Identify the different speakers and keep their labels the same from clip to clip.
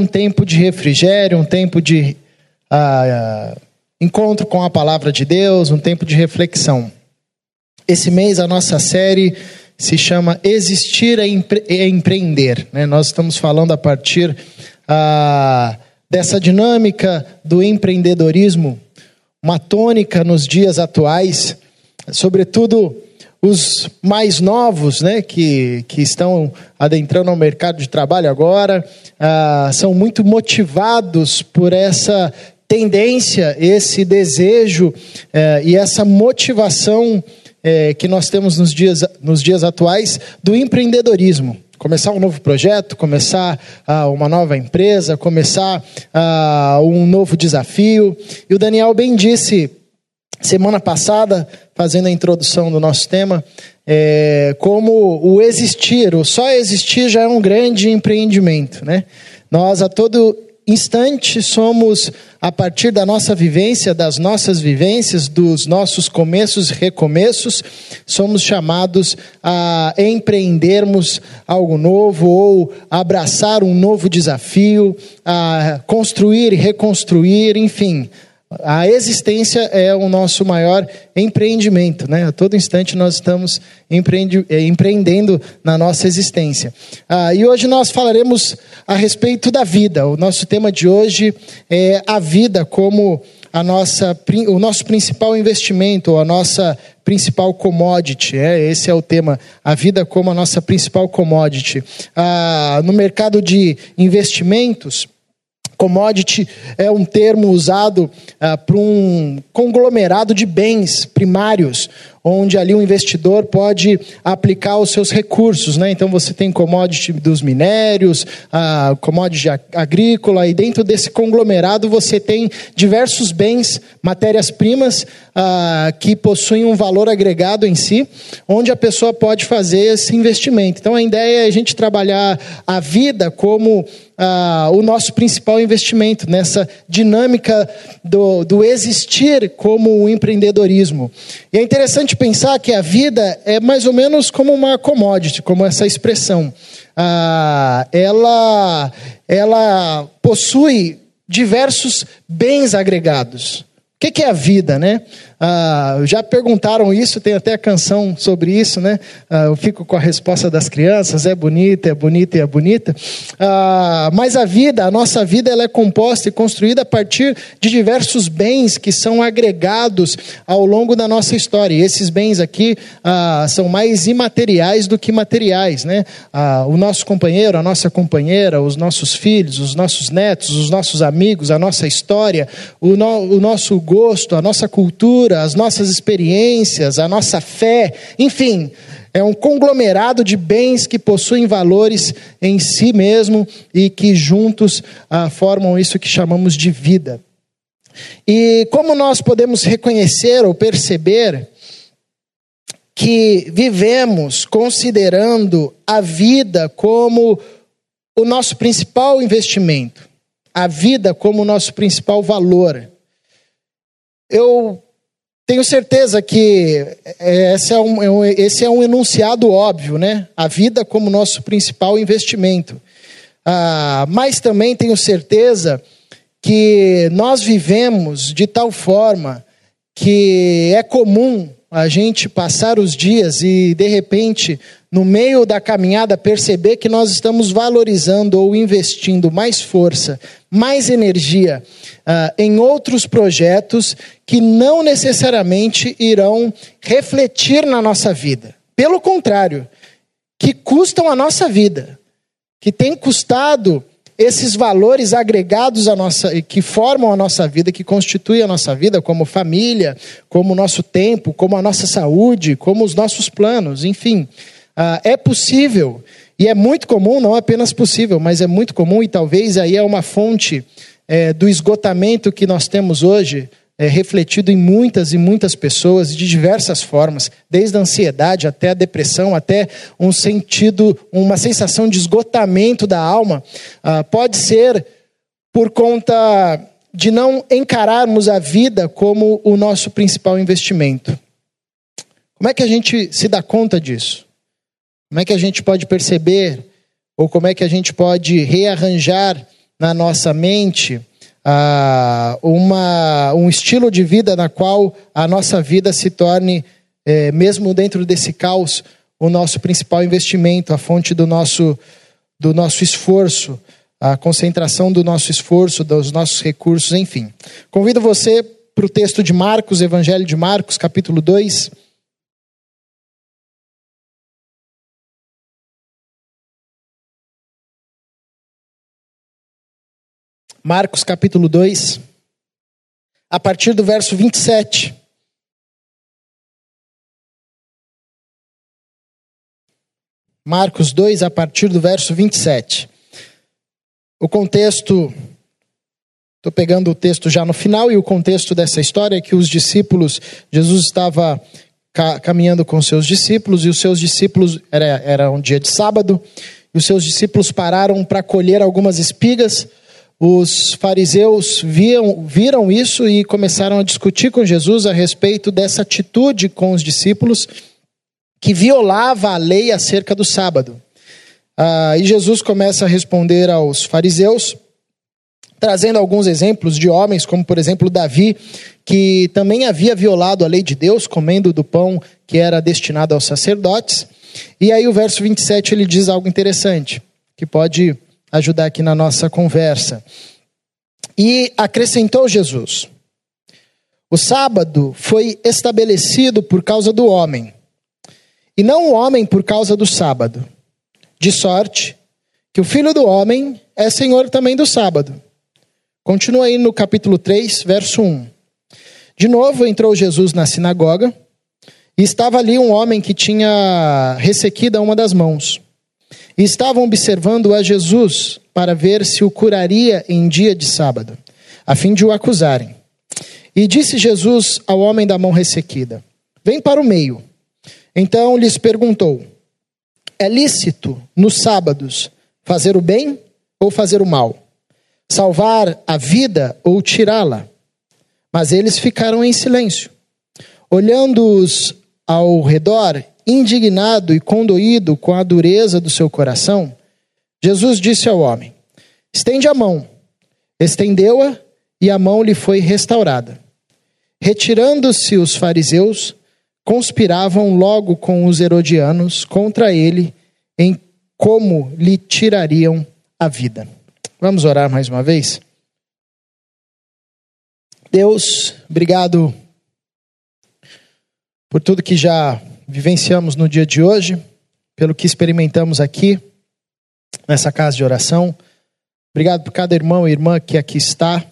Speaker 1: um tempo de refrigério, um tempo de uh, encontro com a palavra de Deus, um tempo de reflexão. Esse mês a nossa série se chama Existir é, empre é Empreender. Né? Nós estamos falando a partir uh, dessa dinâmica do empreendedorismo, uma tônica nos dias atuais, sobretudo os mais novos, né, que, que estão adentrando ao mercado de trabalho agora, uh, são muito motivados por essa tendência, esse desejo uh, e essa motivação uh, que nós temos nos dias, nos dias atuais do empreendedorismo. Começar um novo projeto, começar uh, uma nova empresa, começar uh, um novo desafio. E o Daniel bem disse semana passada, fazendo a introdução do nosso tema, é, como o existir, o só existir já é um grande empreendimento, né? Nós a todo instante somos, a partir da nossa vivência, das nossas vivências, dos nossos começos e recomeços, somos chamados a empreendermos algo novo ou abraçar um novo desafio, a construir e reconstruir, enfim, a existência é o nosso maior empreendimento, né? A todo instante nós estamos eh, empreendendo na nossa existência. Ah, e hoje nós falaremos a respeito da vida. O nosso tema de hoje é a vida como a nossa, o nosso principal investimento, a nossa principal commodity. É, esse é o tema, a vida como a nossa principal commodity. Ah, no mercado de investimentos, Commodity é um termo usado ah, para um conglomerado de bens primários, onde ali o investidor pode aplicar os seus recursos. Né? Então você tem commodity dos minérios, a commodity agrícola, e dentro desse conglomerado você tem diversos bens, matérias-primas, ah, que possuem um valor agregado em si, onde a pessoa pode fazer esse investimento. Então a ideia é a gente trabalhar a vida como ah, o nosso principal investimento, nessa dinâmica do, do existir como o empreendedorismo. E é interessante interessante pensar que a vida é mais ou menos como uma commodity, como essa expressão. Ah, ela, ela possui diversos bens agregados. O que é a vida, né? Ah, já perguntaram isso, tem até a canção sobre isso, né? Ah, eu fico com a resposta das crianças: é bonita, é bonita e é bonita. Ah, mas a vida, a nossa vida, ela é composta e construída a partir de diversos bens que são agregados ao longo da nossa história. E esses bens aqui ah, são mais imateriais do que materiais, né? Ah, o nosso companheiro, a nossa companheira, os nossos filhos, os nossos netos, os nossos amigos, a nossa história, o, no, o nosso gosto, a nossa cultura cultura, as nossas experiências, a nossa fé, enfim, é um conglomerado de bens que possuem valores em si mesmo e que juntos ah, formam isso que chamamos de vida. E como nós podemos reconhecer ou perceber que vivemos considerando a vida como o nosso principal investimento, a vida como o nosso principal valor. Eu tenho certeza que esse é, um, esse é um enunciado óbvio, né? A vida como nosso principal investimento. Ah, mas também tenho certeza que nós vivemos de tal forma que é comum a gente passar os dias e, de repente, no meio da caminhada, perceber que nós estamos valorizando ou investindo mais força, mais energia uh, em outros projetos que não necessariamente irão refletir na nossa vida. Pelo contrário, que custam a nossa vida, que tem custado esses valores agregados à nossa, que formam a nossa vida, que constituem a nossa vida, como família, como o nosso tempo, como a nossa saúde, como os nossos planos, enfim. Uh, é possível, e é muito comum, não apenas possível, mas é muito comum, e talvez aí é uma fonte é, do esgotamento que nós temos hoje, é, refletido em muitas e muitas pessoas de diversas formas, desde a ansiedade até a depressão, até um sentido, uma sensação de esgotamento da alma, uh, pode ser por conta de não encararmos a vida como o nosso principal investimento. Como é que a gente se dá conta disso? Como é que a gente pode perceber, ou como é que a gente pode rearranjar na nossa mente ah, uma, um estilo de vida na qual a nossa vida se torne, eh, mesmo dentro desse caos, o nosso principal investimento, a fonte do nosso, do nosso esforço, a concentração do nosso esforço, dos nossos recursos, enfim. Convido você para o texto de Marcos, Evangelho de Marcos, capítulo 2. Marcos capítulo 2, a partir do verso 27. Marcos 2, a partir do verso 27. O contexto, estou pegando o texto já no final, e o contexto dessa história é que os discípulos, Jesus estava caminhando com seus discípulos, e os seus discípulos, era, era um dia de sábado, e os seus discípulos pararam para colher algumas espigas. Os fariseus viam, viram isso e começaram a discutir com Jesus a respeito dessa atitude com os discípulos que violava a lei acerca do sábado. Ah, e Jesus começa a responder aos fariseus, trazendo alguns exemplos de homens, como por exemplo Davi, que também havia violado a lei de Deus, comendo do pão que era destinado aos sacerdotes. E aí o verso 27 ele diz algo interessante, que pode ajudar aqui na nossa conversa. E acrescentou Jesus: O sábado foi estabelecido por causa do homem e não o homem por causa do sábado. De sorte que o filho do homem é senhor também do sábado. Continua aí no capítulo 3, verso 1. De novo entrou Jesus na sinagoga e estava ali um homem que tinha ressequida uma das mãos. E estavam observando a Jesus para ver se o curaria em dia de sábado, a fim de o acusarem. E disse Jesus ao homem da mão ressequida: Vem para o meio. Então lhes perguntou: É lícito nos sábados fazer o bem ou fazer o mal? Salvar a vida ou tirá-la? Mas eles ficaram em silêncio. Olhando-os ao redor, indignado e condoído com a dureza do seu coração, Jesus disse ao homem: Estende a mão. Estendeu-a e a mão lhe foi restaurada. Retirando-se os fariseus, conspiravam logo com os herodianos contra ele em como lhe tirariam a vida. Vamos orar mais uma vez? Deus, obrigado por tudo que já vivenciamos no dia de hoje, pelo que experimentamos aqui, nessa casa de oração. Obrigado por cada irmão e irmã que aqui está.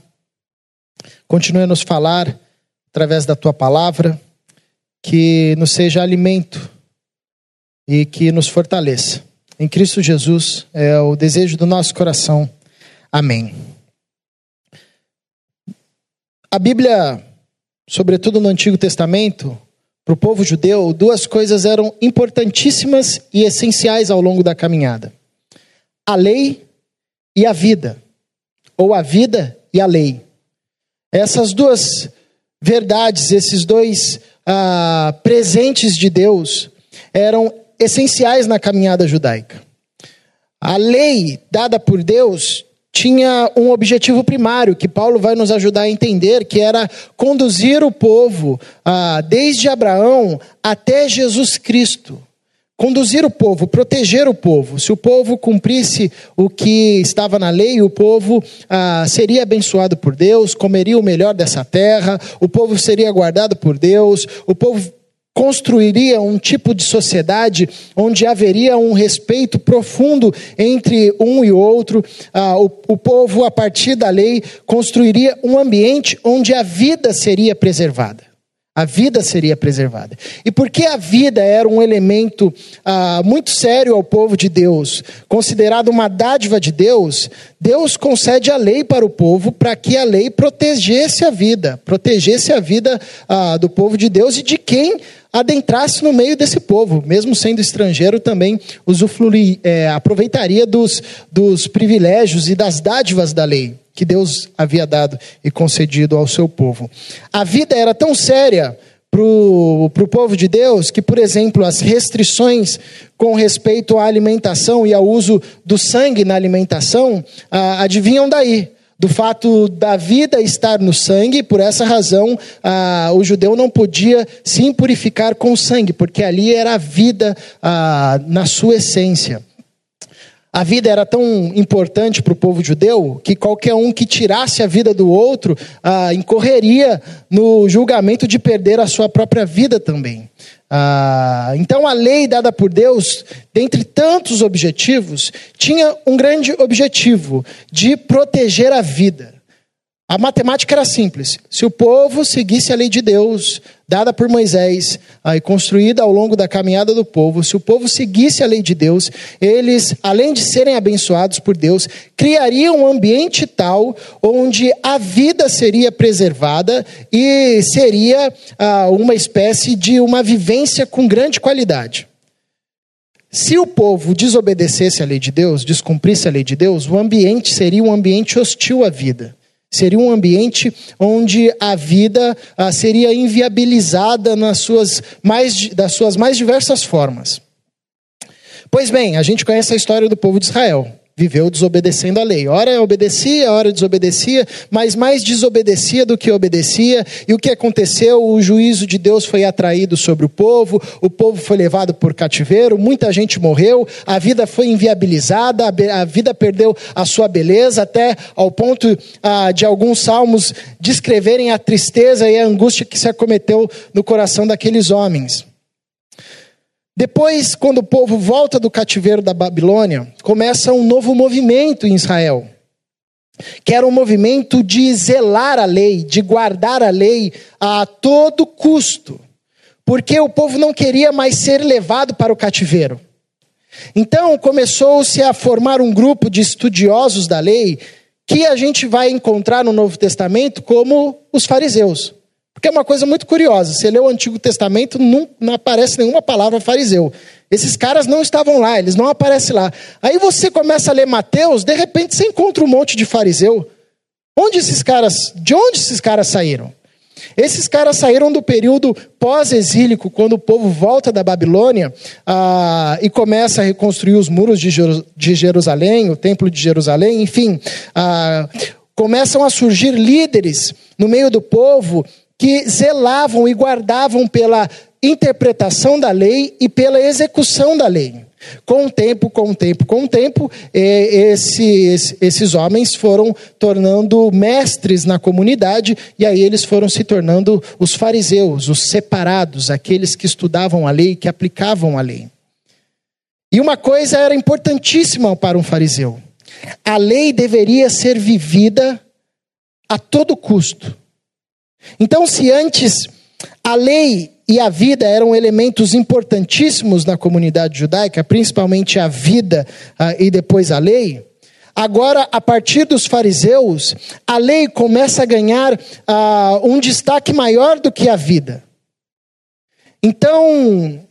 Speaker 1: Continue a nos falar através da tua palavra que nos seja alimento e que nos fortaleça. Em Cristo Jesus é o desejo do nosso coração. Amém. A Bíblia, sobretudo no Antigo Testamento, para o povo judeu, duas coisas eram importantíssimas e essenciais ao longo da caminhada: a lei e a vida, ou a vida e a lei. Essas duas verdades, esses dois ah, presentes de Deus eram essenciais na caminhada judaica. A lei dada por Deus tinha um objetivo primário que Paulo vai nos ajudar a entender, que era conduzir o povo ah, desde Abraão até Jesus Cristo conduzir o povo, proteger o povo. Se o povo cumprisse o que estava na lei, o povo ah, seria abençoado por Deus, comeria o melhor dessa terra, o povo seria guardado por Deus, o povo construiria um tipo de sociedade onde haveria um respeito profundo entre um e outro. Ah, o, o povo, a partir da lei, construiria um ambiente onde a vida seria preservada a vida seria preservada. E porque a vida era um elemento ah, muito sério ao povo de Deus, considerado uma dádiva de Deus, Deus concede a lei para o povo para que a lei protegesse a vida, protegesse a vida ah, do povo de Deus e de quem adentrasse no meio desse povo, mesmo sendo estrangeiro, também usufruir, é, aproveitaria dos, dos privilégios e das dádivas da lei que Deus havia dado e concedido ao seu povo. A vida era tão séria para o povo de Deus que, por exemplo, as restrições com respeito à alimentação e ao uso do sangue na alimentação ah, adivinham daí. Do fato da vida estar no sangue, por essa razão ah, o judeu não podia se impurificar com sangue, porque ali era a vida ah, na sua essência. A vida era tão importante para o povo judeu que qualquer um que tirasse a vida do outro ah, incorreria no julgamento de perder a sua própria vida também. Ah, então a lei dada por Deus, dentre tantos objetivos, tinha um grande objetivo de proteger a vida. A matemática era simples. Se o povo seguisse a lei de Deus, dada por Moisés e construída ao longo da caminhada do povo, se o povo seguisse a lei de Deus, eles, além de serem abençoados por Deus, criariam um ambiente tal onde a vida seria preservada e seria ah, uma espécie de uma vivência com grande qualidade. Se o povo desobedecesse a lei de Deus, descumprisse a lei de Deus, o ambiente seria um ambiente hostil à vida. Seria um ambiente onde a vida ah, seria inviabilizada nas suas mais, das suas mais diversas formas. Pois bem, a gente conhece a história do povo de Israel viveu desobedecendo a lei. Ora obedecia, ora desobedecia, mas mais desobedecia do que obedecia. E o que aconteceu? O juízo de Deus foi atraído sobre o povo, o povo foi levado por cativeiro, muita gente morreu, a vida foi inviabilizada, a vida perdeu a sua beleza, até ao ponto ah, de alguns salmos descreverem a tristeza e a angústia que se acometeu no coração daqueles homens. Depois, quando o povo volta do cativeiro da Babilônia, começa um novo movimento em Israel, que era um movimento de zelar a lei, de guardar a lei a todo custo, porque o povo não queria mais ser levado para o cativeiro. Então começou-se a formar um grupo de estudiosos da lei que a gente vai encontrar no Novo Testamento como os fariseus. Porque é uma coisa muito curiosa. Você lê o Antigo Testamento, não, não aparece nenhuma palavra fariseu. Esses caras não estavam lá, eles não aparecem lá. Aí você começa a ler Mateus, de repente você encontra um monte de fariseu. Onde esses caras, de onde esses caras saíram? Esses caras saíram do período pós-exílico, quando o povo volta da Babilônia ah, e começa a reconstruir os muros de, Jerusalém, o templo de Jerusalém, enfim. Ah, começam a surgir líderes no meio do povo que zelavam e guardavam pela interpretação da lei e pela execução da lei. Com o tempo, com o tempo, com o tempo, esse, esses homens foram tornando mestres na comunidade, e aí eles foram se tornando os fariseus, os separados, aqueles que estudavam a lei, que aplicavam a lei. E uma coisa era importantíssima para um fariseu: a lei deveria ser vivida a todo custo. Então, se antes a lei e a vida eram elementos importantíssimos na comunidade judaica, principalmente a vida uh, e depois a lei, agora, a partir dos fariseus, a lei começa a ganhar uh, um destaque maior do que a vida. Então,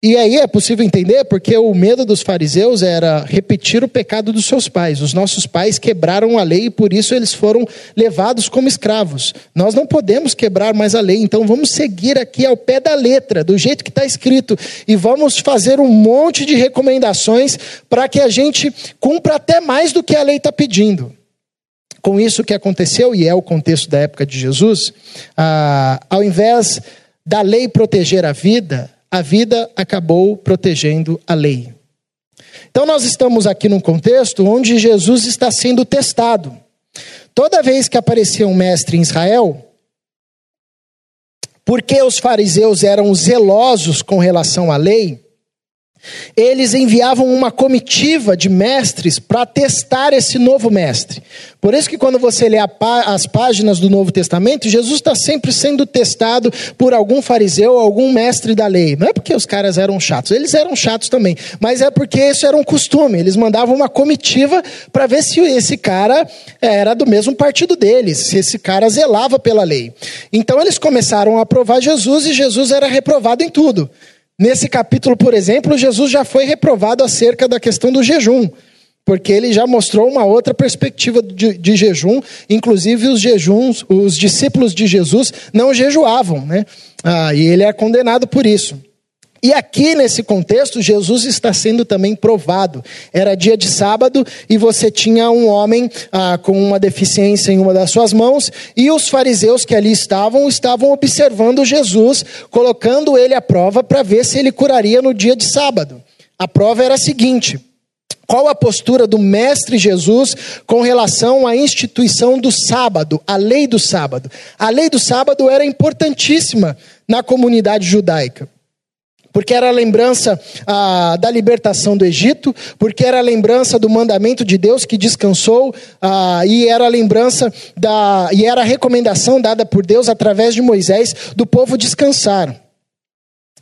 Speaker 1: e aí é possível entender porque o medo dos fariseus era repetir o pecado dos seus pais. Os nossos pais quebraram a lei e por isso eles foram levados como escravos. Nós não podemos quebrar mais a lei, então vamos seguir aqui ao pé da letra, do jeito que está escrito, e vamos fazer um monte de recomendações para que a gente cumpra até mais do que a lei está pedindo. Com isso que aconteceu, e é o contexto da época de Jesus, ah, ao invés da lei proteger a vida, a vida acabou protegendo a lei. Então, nós estamos aqui num contexto onde Jesus está sendo testado. Toda vez que aparecia um mestre em Israel, porque os fariseus eram zelosos com relação à lei, eles enviavam uma comitiva de mestres para testar esse novo mestre. Por isso que quando você lê as páginas do Novo Testamento, Jesus está sempre sendo testado por algum fariseu, algum mestre da lei. Não é porque os caras eram chatos, eles eram chatos também, mas é porque isso era um costume. Eles mandavam uma comitiva para ver se esse cara era do mesmo partido deles, se esse cara zelava pela lei. Então eles começaram a aprovar Jesus e Jesus era reprovado em tudo. Nesse capítulo, por exemplo, Jesus já foi reprovado acerca da questão do jejum. porque ele já mostrou uma outra perspectiva de, de, jejum, inclusive os jejuns, os discípulos de Jesus não jejuavam, né? Ah, e ele é condenado por isso. E aqui nesse contexto, Jesus está sendo também provado. Era dia de sábado e você tinha um homem ah, com uma deficiência em uma das suas mãos, e os fariseus que ali estavam estavam observando Jesus, colocando ele à prova para ver se ele curaria no dia de sábado. A prova era a seguinte: qual a postura do Mestre Jesus com relação à instituição do sábado, a lei do sábado? A lei do sábado era importantíssima na comunidade judaica porque era a lembrança ah, da libertação do Egito, porque era a lembrança do mandamento de Deus que descansou, ah, e era a lembrança da. e era a recomendação dada por Deus através de Moisés do povo descansar.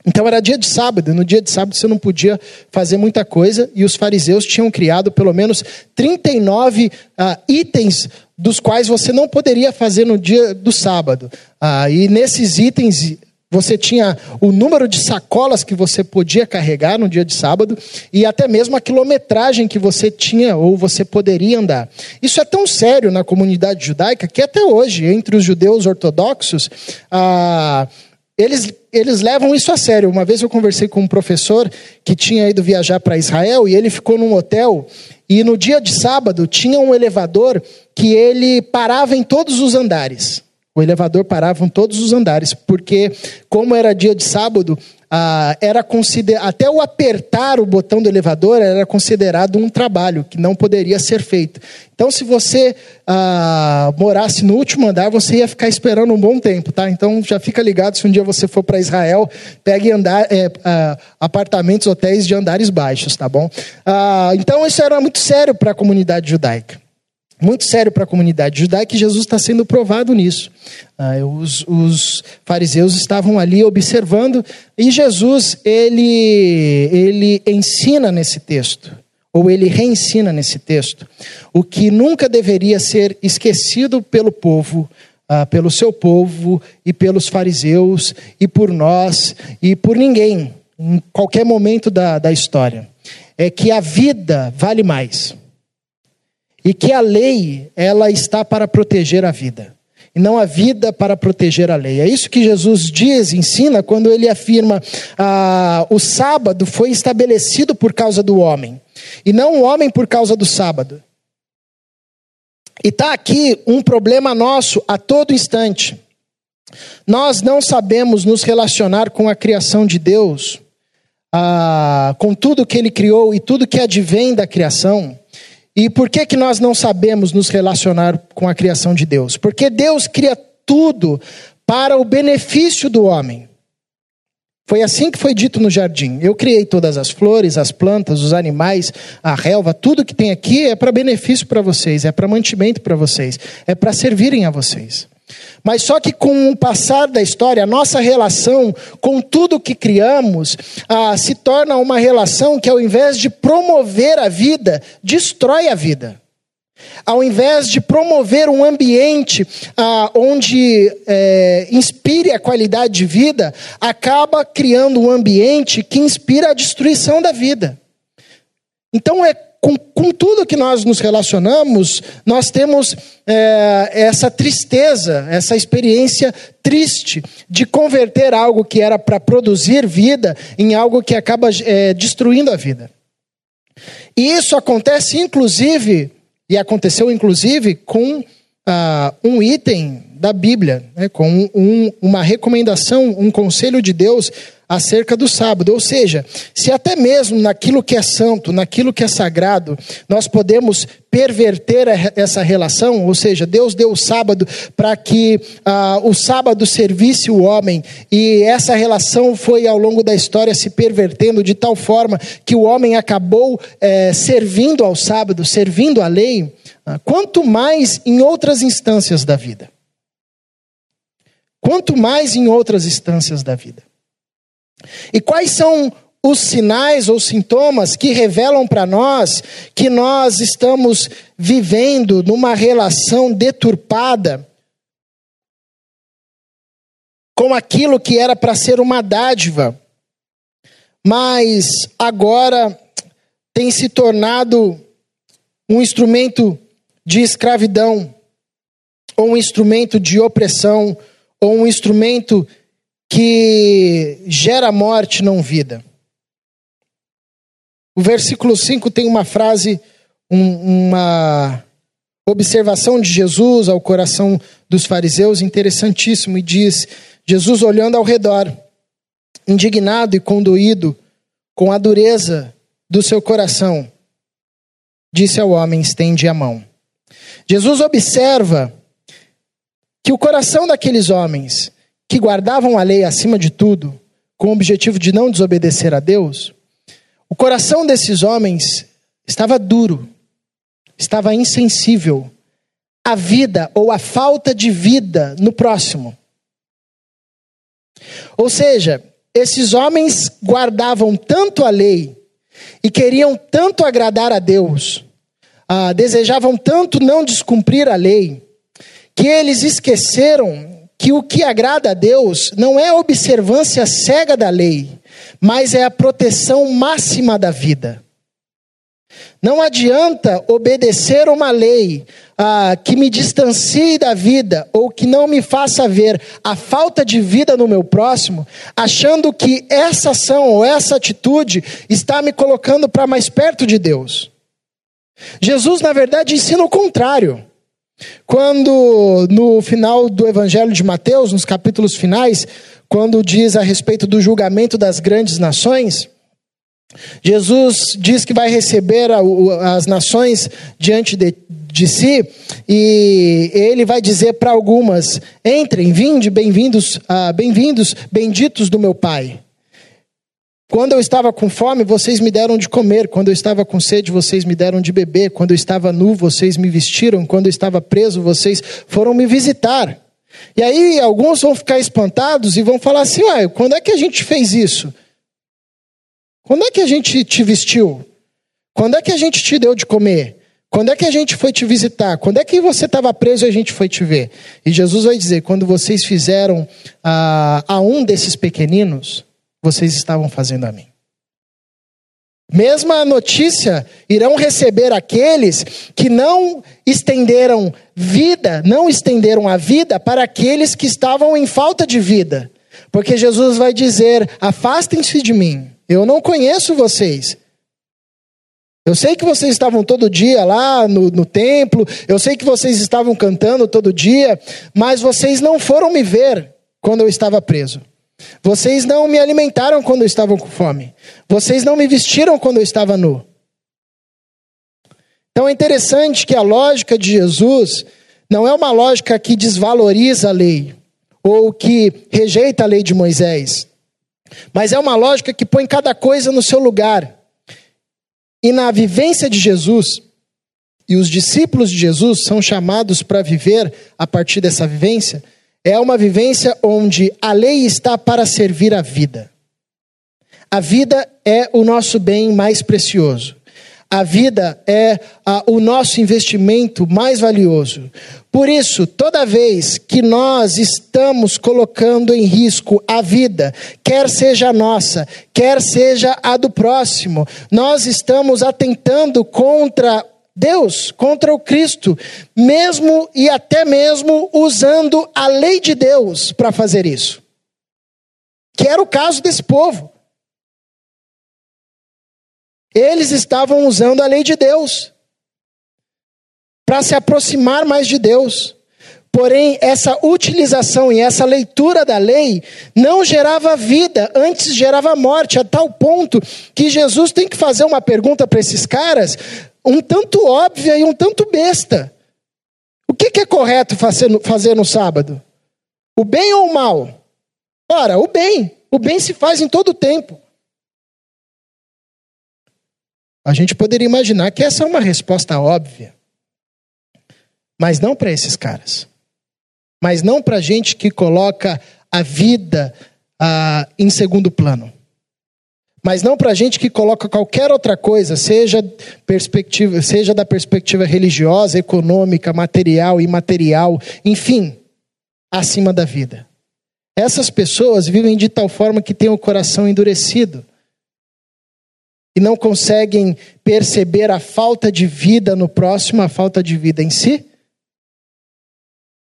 Speaker 1: Então era dia de sábado, no dia de sábado você não podia fazer muita coisa, e os fariseus tinham criado pelo menos 39 ah, itens dos quais você não poderia fazer no dia do sábado. Ah, e nesses itens você tinha o número de sacolas que você podia carregar no dia de sábado e até mesmo a quilometragem que você tinha ou você poderia andar. Isso é tão sério na comunidade judaica que até hoje, entre os judeus ortodoxos, ah, eles, eles levam isso a sério. Uma vez eu conversei com um professor que tinha ido viajar para Israel e ele ficou num hotel e no dia de sábado tinha um elevador que ele parava em todos os andares. O elevador parava em todos os andares, porque, como era dia de sábado, ah, era consider... até o apertar o botão do elevador era considerado um trabalho que não poderia ser feito. Então, se você ah, morasse no último andar, você ia ficar esperando um bom tempo, tá? Então, já fica ligado se um dia você for para Israel, pegue andar, é, ah, apartamentos, hotéis de andares baixos, tá bom? Ah, então, isso era muito sério para a comunidade judaica muito sério para a comunidade judaica e Jesus está sendo provado nisso. Ah, os, os, fariseus estavam ali observando e Jesus ele, ele ensina nesse texto, ou ele reensina nesse texto, o que nunca deveria ser esquecido pelo povo, ah, pelo seu povo e pelos fariseus e por nós e por ninguém, em qualquer momento da, da história. É que a vida vale mais e que a lei ela está para proteger a vida e não a vida para proteger a lei. É isso que Jesus diz, ensina quando ele afirma ah, o sábado foi estabelecido por causa do homem e não o homem por causa do sábado. E está aqui um problema nosso a todo instante. Nós não sabemos nos relacionar com a criação de Deus, ah, com tudo que Ele criou e tudo que advém da criação e por que, que nós não sabemos nos relacionar com a criação de Deus? Porque Deus cria tudo para o benefício do homem. Foi assim que foi dito no jardim. Eu criei todas as flores, as plantas, os animais, a relva, tudo que tem aqui é para benefício para vocês, é para mantimento para vocês, é para servirem a vocês. Mas só que com o passar da história, a nossa relação com tudo que criamos ah, se torna uma relação que, ao invés de promover a vida, destrói a vida. Ao invés de promover um ambiente ah, onde é, inspire a qualidade de vida, acaba criando um ambiente que inspira a destruição da vida. Então é com, com tudo que nós nos relacionamos, nós temos é, essa tristeza, essa experiência triste de converter algo que era para produzir vida em algo que acaba é, destruindo a vida. E isso acontece, inclusive, e aconteceu inclusive com ah, um item da Bíblia, né, com um, uma recomendação, um conselho de Deus acerca do sábado. Ou seja, se até mesmo naquilo que é santo, naquilo que é sagrado, nós podemos perverter essa relação, ou seja, Deus deu o sábado para que ah, o sábado servisse o homem, e essa relação foi ao longo da história se pervertendo de tal forma que o homem acabou eh, servindo ao sábado, servindo à lei, ah, quanto mais em outras instâncias da vida. Quanto mais em outras instâncias da vida. E quais são os sinais ou sintomas que revelam para nós que nós estamos vivendo numa relação deturpada com aquilo que era para ser uma dádiva, mas agora tem se tornado um instrumento de escravidão, ou um instrumento de opressão, ou um instrumento que gera morte, não vida. O versículo 5 tem uma frase, um, uma observação de Jesus ao coração dos fariseus interessantíssimo e diz: Jesus olhando ao redor, indignado e conduído com a dureza do seu coração, disse ao homem: estende a mão. Jesus observa que o coração daqueles homens que guardavam a lei acima de tudo, com o objetivo de não desobedecer a Deus, o coração desses homens estava duro, estava insensível à vida ou à falta de vida no próximo. Ou seja, esses homens guardavam tanto a lei e queriam tanto agradar a Deus, ah, desejavam tanto não descumprir a lei, que eles esqueceram que o que agrada a Deus não é a observância cega da lei, mas é a proteção máxima da vida. Não adianta obedecer uma lei ah, que me distancie da vida ou que não me faça ver a falta de vida no meu próximo, achando que essa ação ou essa atitude está me colocando para mais perto de Deus. Jesus, na verdade, ensina o contrário. Quando no final do Evangelho de Mateus, nos capítulos finais, quando diz a respeito do julgamento das grandes nações, Jesus diz que vai receber as nações diante de, de si e ele vai dizer para algumas: entrem, vinde, bem-vindos, uh, bem-vindos, benditos do meu Pai. Quando eu estava com fome, vocês me deram de comer. Quando eu estava com sede, vocês me deram de beber. Quando eu estava nu, vocês me vestiram. Quando eu estava preso, vocês foram me visitar. E aí alguns vão ficar espantados e vão falar assim: Ué, quando é que a gente fez isso? Quando é que a gente te vestiu? Quando é que a gente te deu de comer? Quando é que a gente foi te visitar? Quando é que você estava preso e a gente foi te ver? E Jesus vai dizer: quando vocês fizeram a, a um desses pequeninos, vocês estavam fazendo a mim. Mesma notícia irão receber aqueles que não estenderam vida, não estenderam a vida para aqueles que estavam em falta de vida. Porque Jesus vai dizer: afastem-se de mim, eu não conheço vocês. Eu sei que vocês estavam todo dia lá no, no templo, eu sei que vocês estavam cantando todo dia, mas vocês não foram me ver quando eu estava preso. Vocês não me alimentaram quando eu estava com fome. Vocês não me vestiram quando eu estava nu. Então é interessante que a lógica de Jesus não é uma lógica que desvaloriza a lei ou que rejeita a lei de Moisés, mas é uma lógica que põe cada coisa no seu lugar. E na vivência de Jesus, e os discípulos de Jesus são chamados para viver a partir dessa vivência, é uma vivência onde a lei está para servir a vida. A vida é o nosso bem mais precioso. A vida é a, o nosso investimento mais valioso. Por isso, toda vez que nós estamos colocando em risco a vida, quer seja a nossa, quer seja a do próximo, nós estamos atentando contra Deus, contra o Cristo, mesmo e até mesmo usando a lei de Deus para fazer isso. Que era o caso desse povo. Eles estavam usando a lei de Deus para se aproximar mais de Deus. Porém, essa utilização e essa leitura da lei não gerava vida, antes gerava morte, a tal ponto que Jesus tem que fazer uma pergunta para esses caras, um tanto óbvia e um tanto besta. O que, que é correto fazer no, fazer no sábado? O bem ou o mal? Ora, o bem. O bem se faz em todo o tempo. A gente poderia imaginar que essa é uma resposta óbvia. Mas não para esses caras. Mas não para gente que coloca a vida ah, em segundo plano mas não para gente que coloca qualquer outra coisa, seja, perspectiva, seja da perspectiva religiosa, econômica, material, imaterial, enfim, acima da vida. Essas pessoas vivem de tal forma que têm o coração endurecido. e não conseguem perceber a falta de vida no próximo, a falta de vida em si?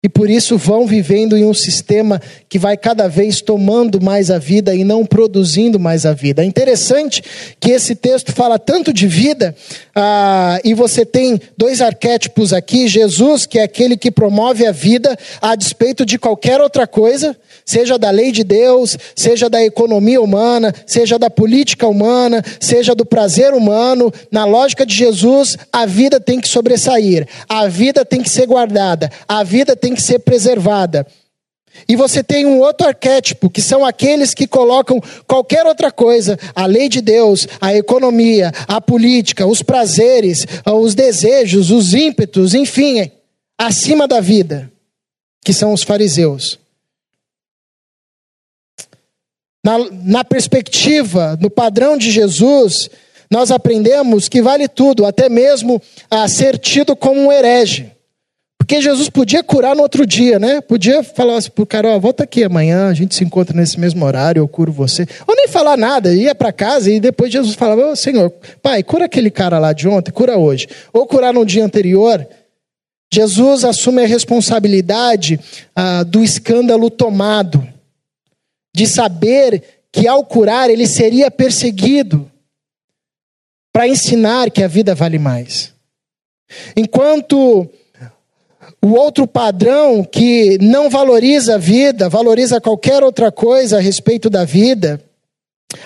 Speaker 1: E por isso vão vivendo em um sistema que vai cada vez tomando mais a vida e não produzindo mais a vida. É interessante que esse texto fala tanto de vida, ah, e você tem dois arquétipos aqui: Jesus, que é aquele que promove a vida a despeito de qualquer outra coisa, seja da lei de Deus, seja da economia humana, seja da política humana, seja do prazer humano, na lógica de Jesus, a vida tem que sobressair, a vida tem que ser guardada, a vida tem que ser preservada. E você tem um outro arquétipo, que são aqueles que colocam qualquer outra coisa, a lei de Deus, a economia, a política, os prazeres, os desejos, os ímpetos, enfim, acima da vida, que são os fariseus. Na, na perspectiva, no padrão de Jesus, nós aprendemos que vale tudo, até mesmo a ser tido como um herege. Porque Jesus podia curar no outro dia, né? Podia falar assim pro cara, ó, volta aqui amanhã, a gente se encontra nesse mesmo horário, eu curo você. Ou nem falar nada, ia para casa e depois Jesus falava, Senhor, pai, cura aquele cara lá de ontem, cura hoje. Ou curar no dia anterior. Jesus assume a responsabilidade ah, do escândalo tomado de saber que ao curar ele seria perseguido, para ensinar que a vida vale mais. Enquanto o outro padrão que não valoriza a vida, valoriza qualquer outra coisa a respeito da vida,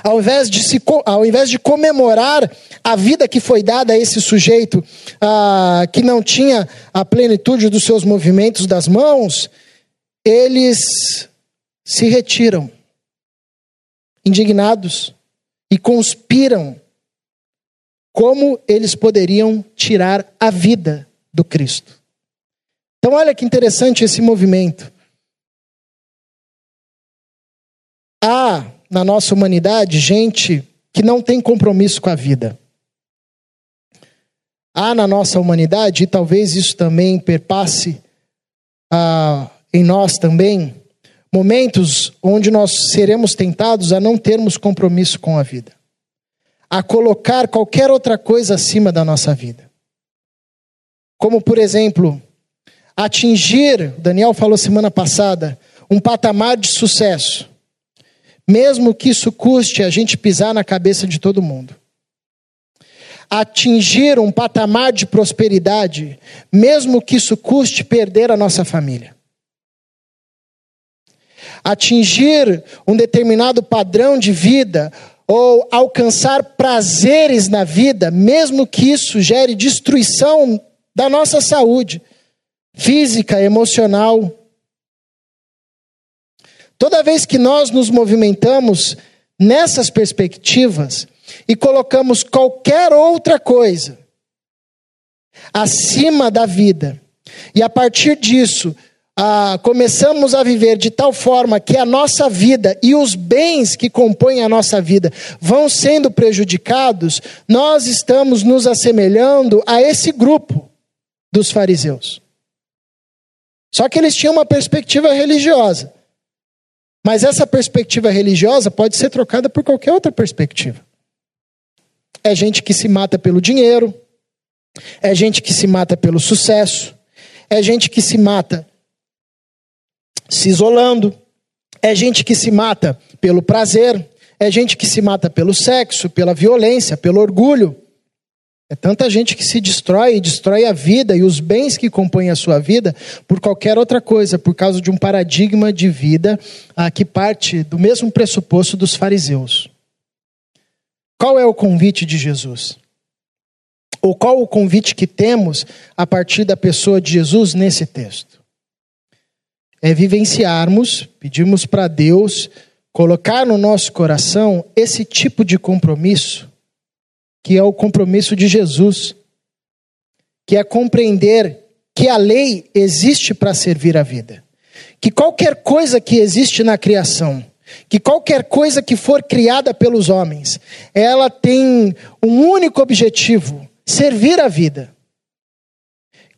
Speaker 1: ao invés de, se, ao invés de comemorar a vida que foi dada a esse sujeito ah, que não tinha a plenitude dos seus movimentos das mãos, eles se retiram indignados e conspiram como eles poderiam tirar a vida do Cristo. Então, olha que interessante esse movimento. Há na nossa humanidade gente que não tem compromisso com a vida. Há na nossa humanidade, e talvez isso também perpasse ah, em nós também, Momentos onde nós seremos tentados a não termos compromisso com a vida, a colocar qualquer outra coisa acima da nossa vida. Como, por exemplo, atingir, Daniel falou semana passada, um patamar de sucesso, mesmo que isso custe a gente pisar na cabeça de todo mundo. Atingir um patamar de prosperidade, mesmo que isso custe perder a nossa família. Atingir um determinado padrão de vida ou alcançar prazeres na vida, mesmo que isso gere destruição da nossa saúde física, emocional. Toda vez que nós nos movimentamos nessas perspectivas e colocamos qualquer outra coisa acima da vida, e a partir disso ah, começamos a viver de tal forma que a nossa vida e os bens que compõem a nossa vida vão sendo prejudicados, nós estamos nos assemelhando a esse grupo dos fariseus. Só que eles tinham uma perspectiva religiosa. Mas essa perspectiva religiosa pode ser trocada por qualquer outra perspectiva. É gente que se mata pelo dinheiro, é gente que se mata pelo sucesso, é gente que se mata se isolando, é gente que se mata pelo prazer, é gente que se mata pelo sexo, pela violência, pelo orgulho. É tanta gente que se destrói e destrói a vida e os bens que compõem a sua vida por qualquer outra coisa, por causa de um paradigma de vida ah, que parte do mesmo pressuposto dos fariseus. Qual é o convite de Jesus? Ou qual o convite que temos a partir da pessoa de Jesus nesse texto? é vivenciarmos, pedirmos para Deus colocar no nosso coração esse tipo de compromisso, que é o compromisso de Jesus, que é compreender que a lei existe para servir a vida, que qualquer coisa que existe na criação, que qualquer coisa que for criada pelos homens, ela tem um único objetivo: servir a vida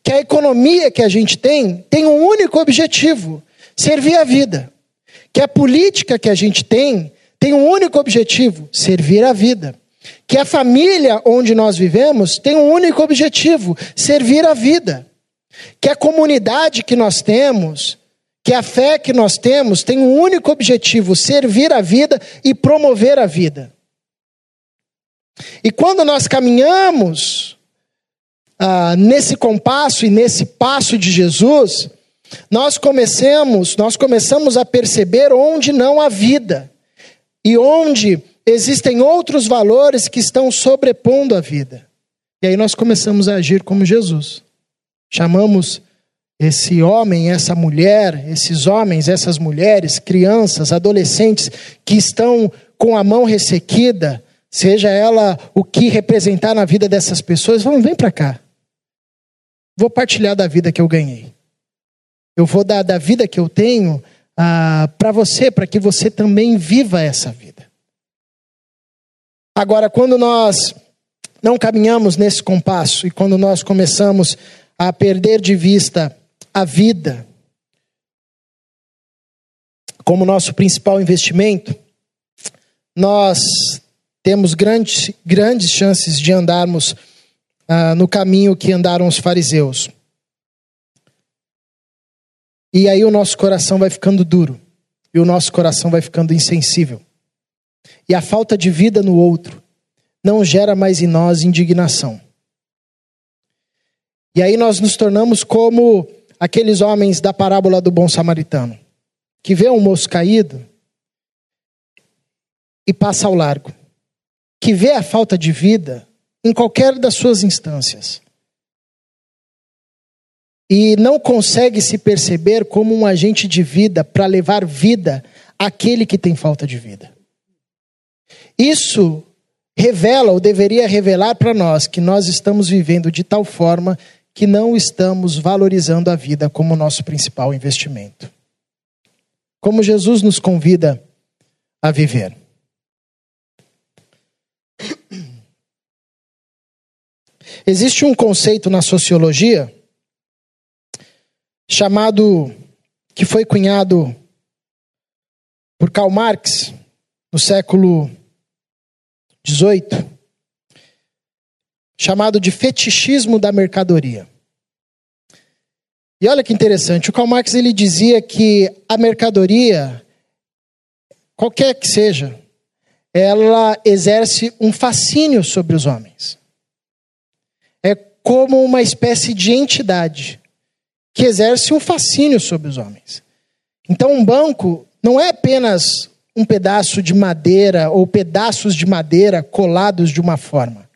Speaker 1: que a economia que a gente tem tem um único objetivo: servir a vida. Que a política que a gente tem tem um único objetivo: servir a vida. Que a família onde nós vivemos tem um único objetivo: servir a vida. Que a comunidade que nós temos, que a fé que nós temos, tem um único objetivo: servir a vida e promover a vida. E quando nós caminhamos ah, nesse compasso e nesse passo de Jesus, nós começamos, nós começamos a perceber onde não há vida e onde existem outros valores que estão sobrepondo a vida. E aí nós começamos a agir como Jesus. Chamamos esse homem, essa mulher, esses homens, essas mulheres, crianças, adolescentes que estão com a mão ressequida, seja ela o que representar na vida dessas pessoas, vamos, vem para cá. Vou partilhar da vida que eu ganhei. Eu vou dar da vida que eu tenho ah, para você, para que você também viva essa vida. Agora, quando nós não caminhamos nesse compasso e quando nós começamos a perder de vista a vida como nosso principal investimento, nós temos grandes, grandes chances de andarmos ah, no caminho que andaram os fariseus. E aí o nosso coração vai ficando duro, e o nosso coração vai ficando insensível. E a falta de vida no outro não gera mais em nós indignação. E aí nós nos tornamos como aqueles homens da parábola do bom samaritano, que vê um moço caído e passa ao largo, que vê a falta de vida em qualquer das suas instâncias e não consegue se perceber como um agente de vida para levar vida àquele que tem falta de vida. Isso revela ou deveria revelar para nós que nós estamos vivendo de tal forma que não estamos valorizando a vida como nosso principal investimento. Como Jesus nos convida a viver. Existe um conceito na sociologia chamado, que foi cunhado por Karl Marx no século XVIII, chamado de fetichismo da mercadoria. E olha que interessante, o Karl Marx ele dizia que a mercadoria, qualquer que seja, ela exerce um fascínio sobre os homens. É como uma espécie de entidade que exerce um fascínio sobre os homens. Então, um banco não é apenas um pedaço de madeira ou pedaços de madeira colados de uma forma,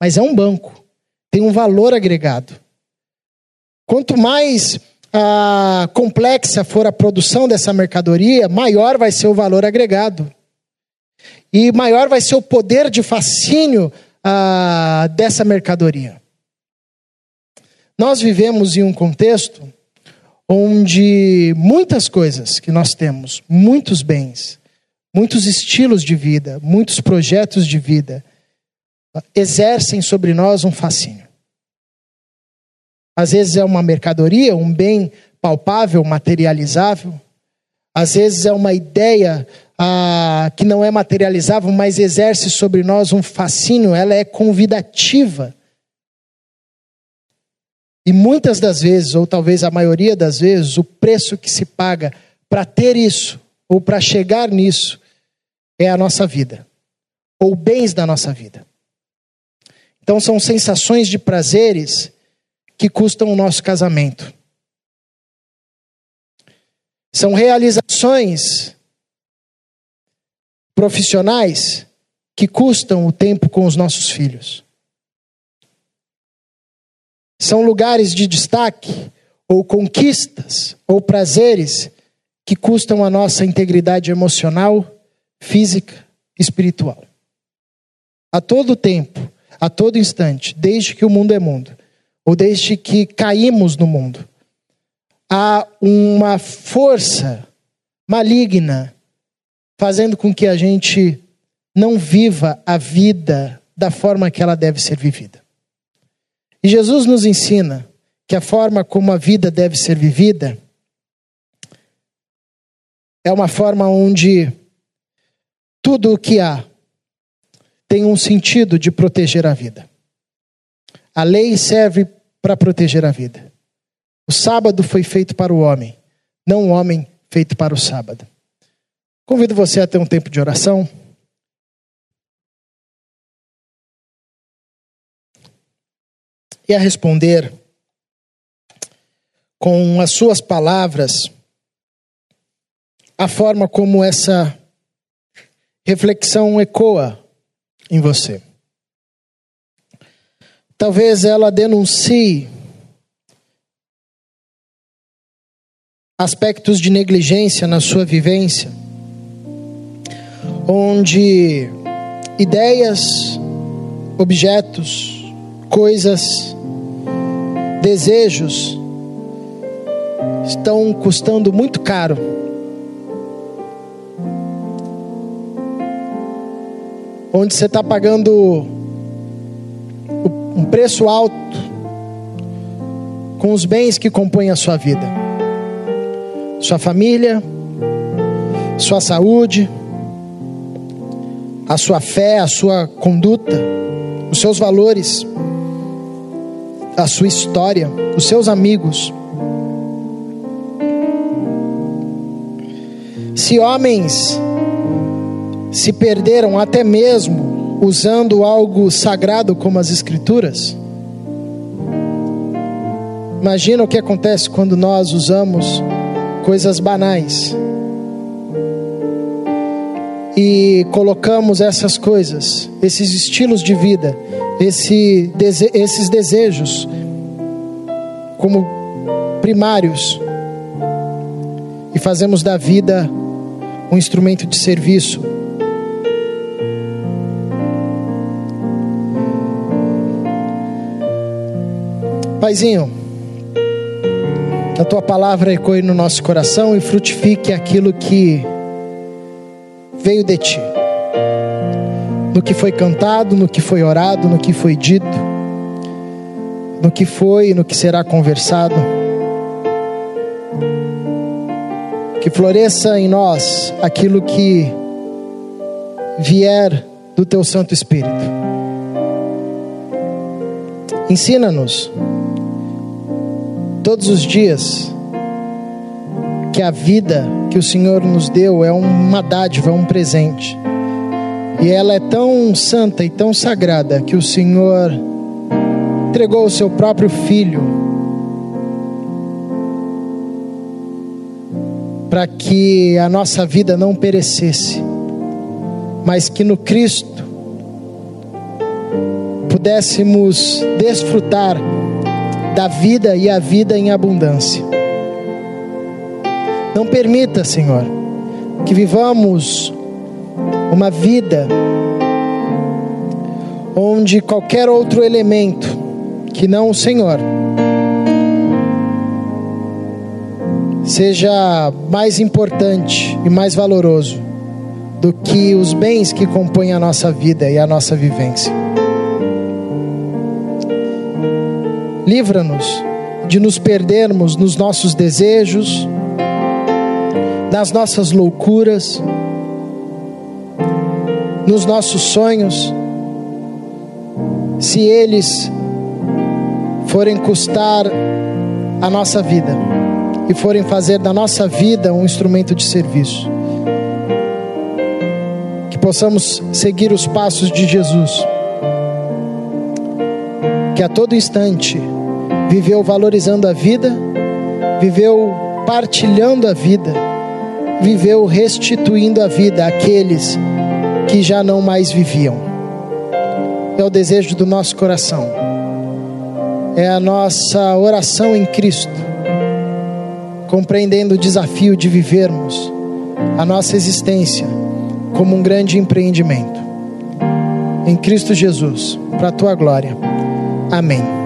Speaker 1: mas é um banco. Tem um valor agregado. Quanto mais ah, complexa for a produção dessa mercadoria, maior vai ser o valor agregado. E maior vai ser o poder de fascínio ah, dessa mercadoria. Nós vivemos em um contexto onde muitas coisas que nós temos, muitos bens, muitos estilos de vida, muitos projetos de vida, exercem sobre nós um fascínio. Às vezes é uma mercadoria, um bem palpável, materializável. Às vezes é uma ideia ah, que não é materializável, mas exerce sobre nós um fascínio, ela é convidativa. E muitas das vezes, ou talvez a maioria das vezes, o preço que se paga para ter isso, ou para chegar nisso, é a nossa vida, ou bens da nossa vida. Então são sensações de prazeres que custam o nosso casamento. São realizações profissionais que custam o tempo com os nossos filhos. São lugares de destaque, ou conquistas, ou prazeres que custam a nossa integridade emocional, física, espiritual. A todo tempo, a todo instante, desde que o mundo é mundo, ou desde que caímos no mundo, há uma força maligna fazendo com que a gente não viva a vida da forma que ela deve ser vivida. E Jesus nos ensina que a forma como a vida deve ser vivida é uma forma onde tudo o que há tem um sentido de proteger a vida. A lei serve para proteger a vida. O sábado foi feito para o homem, não o homem feito para o sábado. Convido você a ter um tempo de oração. E a responder com as suas palavras a forma como essa reflexão ecoa em você. Talvez ela denuncie aspectos de negligência na sua vivência, onde ideias, objetos, coisas, desejos estão custando muito caro. Onde você está pagando um preço alto com os bens que compõem a sua vida, sua família, sua saúde, a sua fé, a sua conduta, os seus valores, a sua história, os seus amigos. Se homens se perderam até mesmo usando algo sagrado como as Escrituras, imagina o que acontece quando nós usamos coisas banais e colocamos essas coisas, esses estilos de vida, esse, esses desejos como primários e fazemos da vida um instrumento de serviço. Paizinho, a tua palavra ecoe no nosso coração e frutifique aquilo que veio de ti. No que foi cantado, no que foi orado, no que foi dito, no que foi e no que será conversado que floresça em nós aquilo que vier do teu Santo Espírito. Ensina-nos todos os dias que a vida que o Senhor nos deu é uma dádiva, é um presente. E ela é tão santa e tão sagrada que o Senhor entregou o seu próprio filho para que a nossa vida não perecesse, mas que no Cristo pudéssemos desfrutar da vida e a vida em abundância. Não permita, Senhor, que vivamos uma vida onde qualquer outro elemento que não o Senhor seja mais importante e mais valoroso do que os bens que compõem a nossa vida e a nossa vivência. Livra-nos de nos perdermos nos nossos desejos, nas nossas loucuras, nos nossos sonhos, se eles forem custar a nossa vida e forem fazer da nossa vida um instrumento de serviço. Que possamos seguir os passos de Jesus, que a todo instante viveu valorizando a vida, viveu partilhando a vida, viveu restituindo a vida àqueles que já não mais viviam. É o desejo do nosso coração, é a nossa oração em Cristo compreendendo o desafio de vivermos a nossa existência como um grande empreendimento. Em Cristo Jesus, para a tua glória. Amém.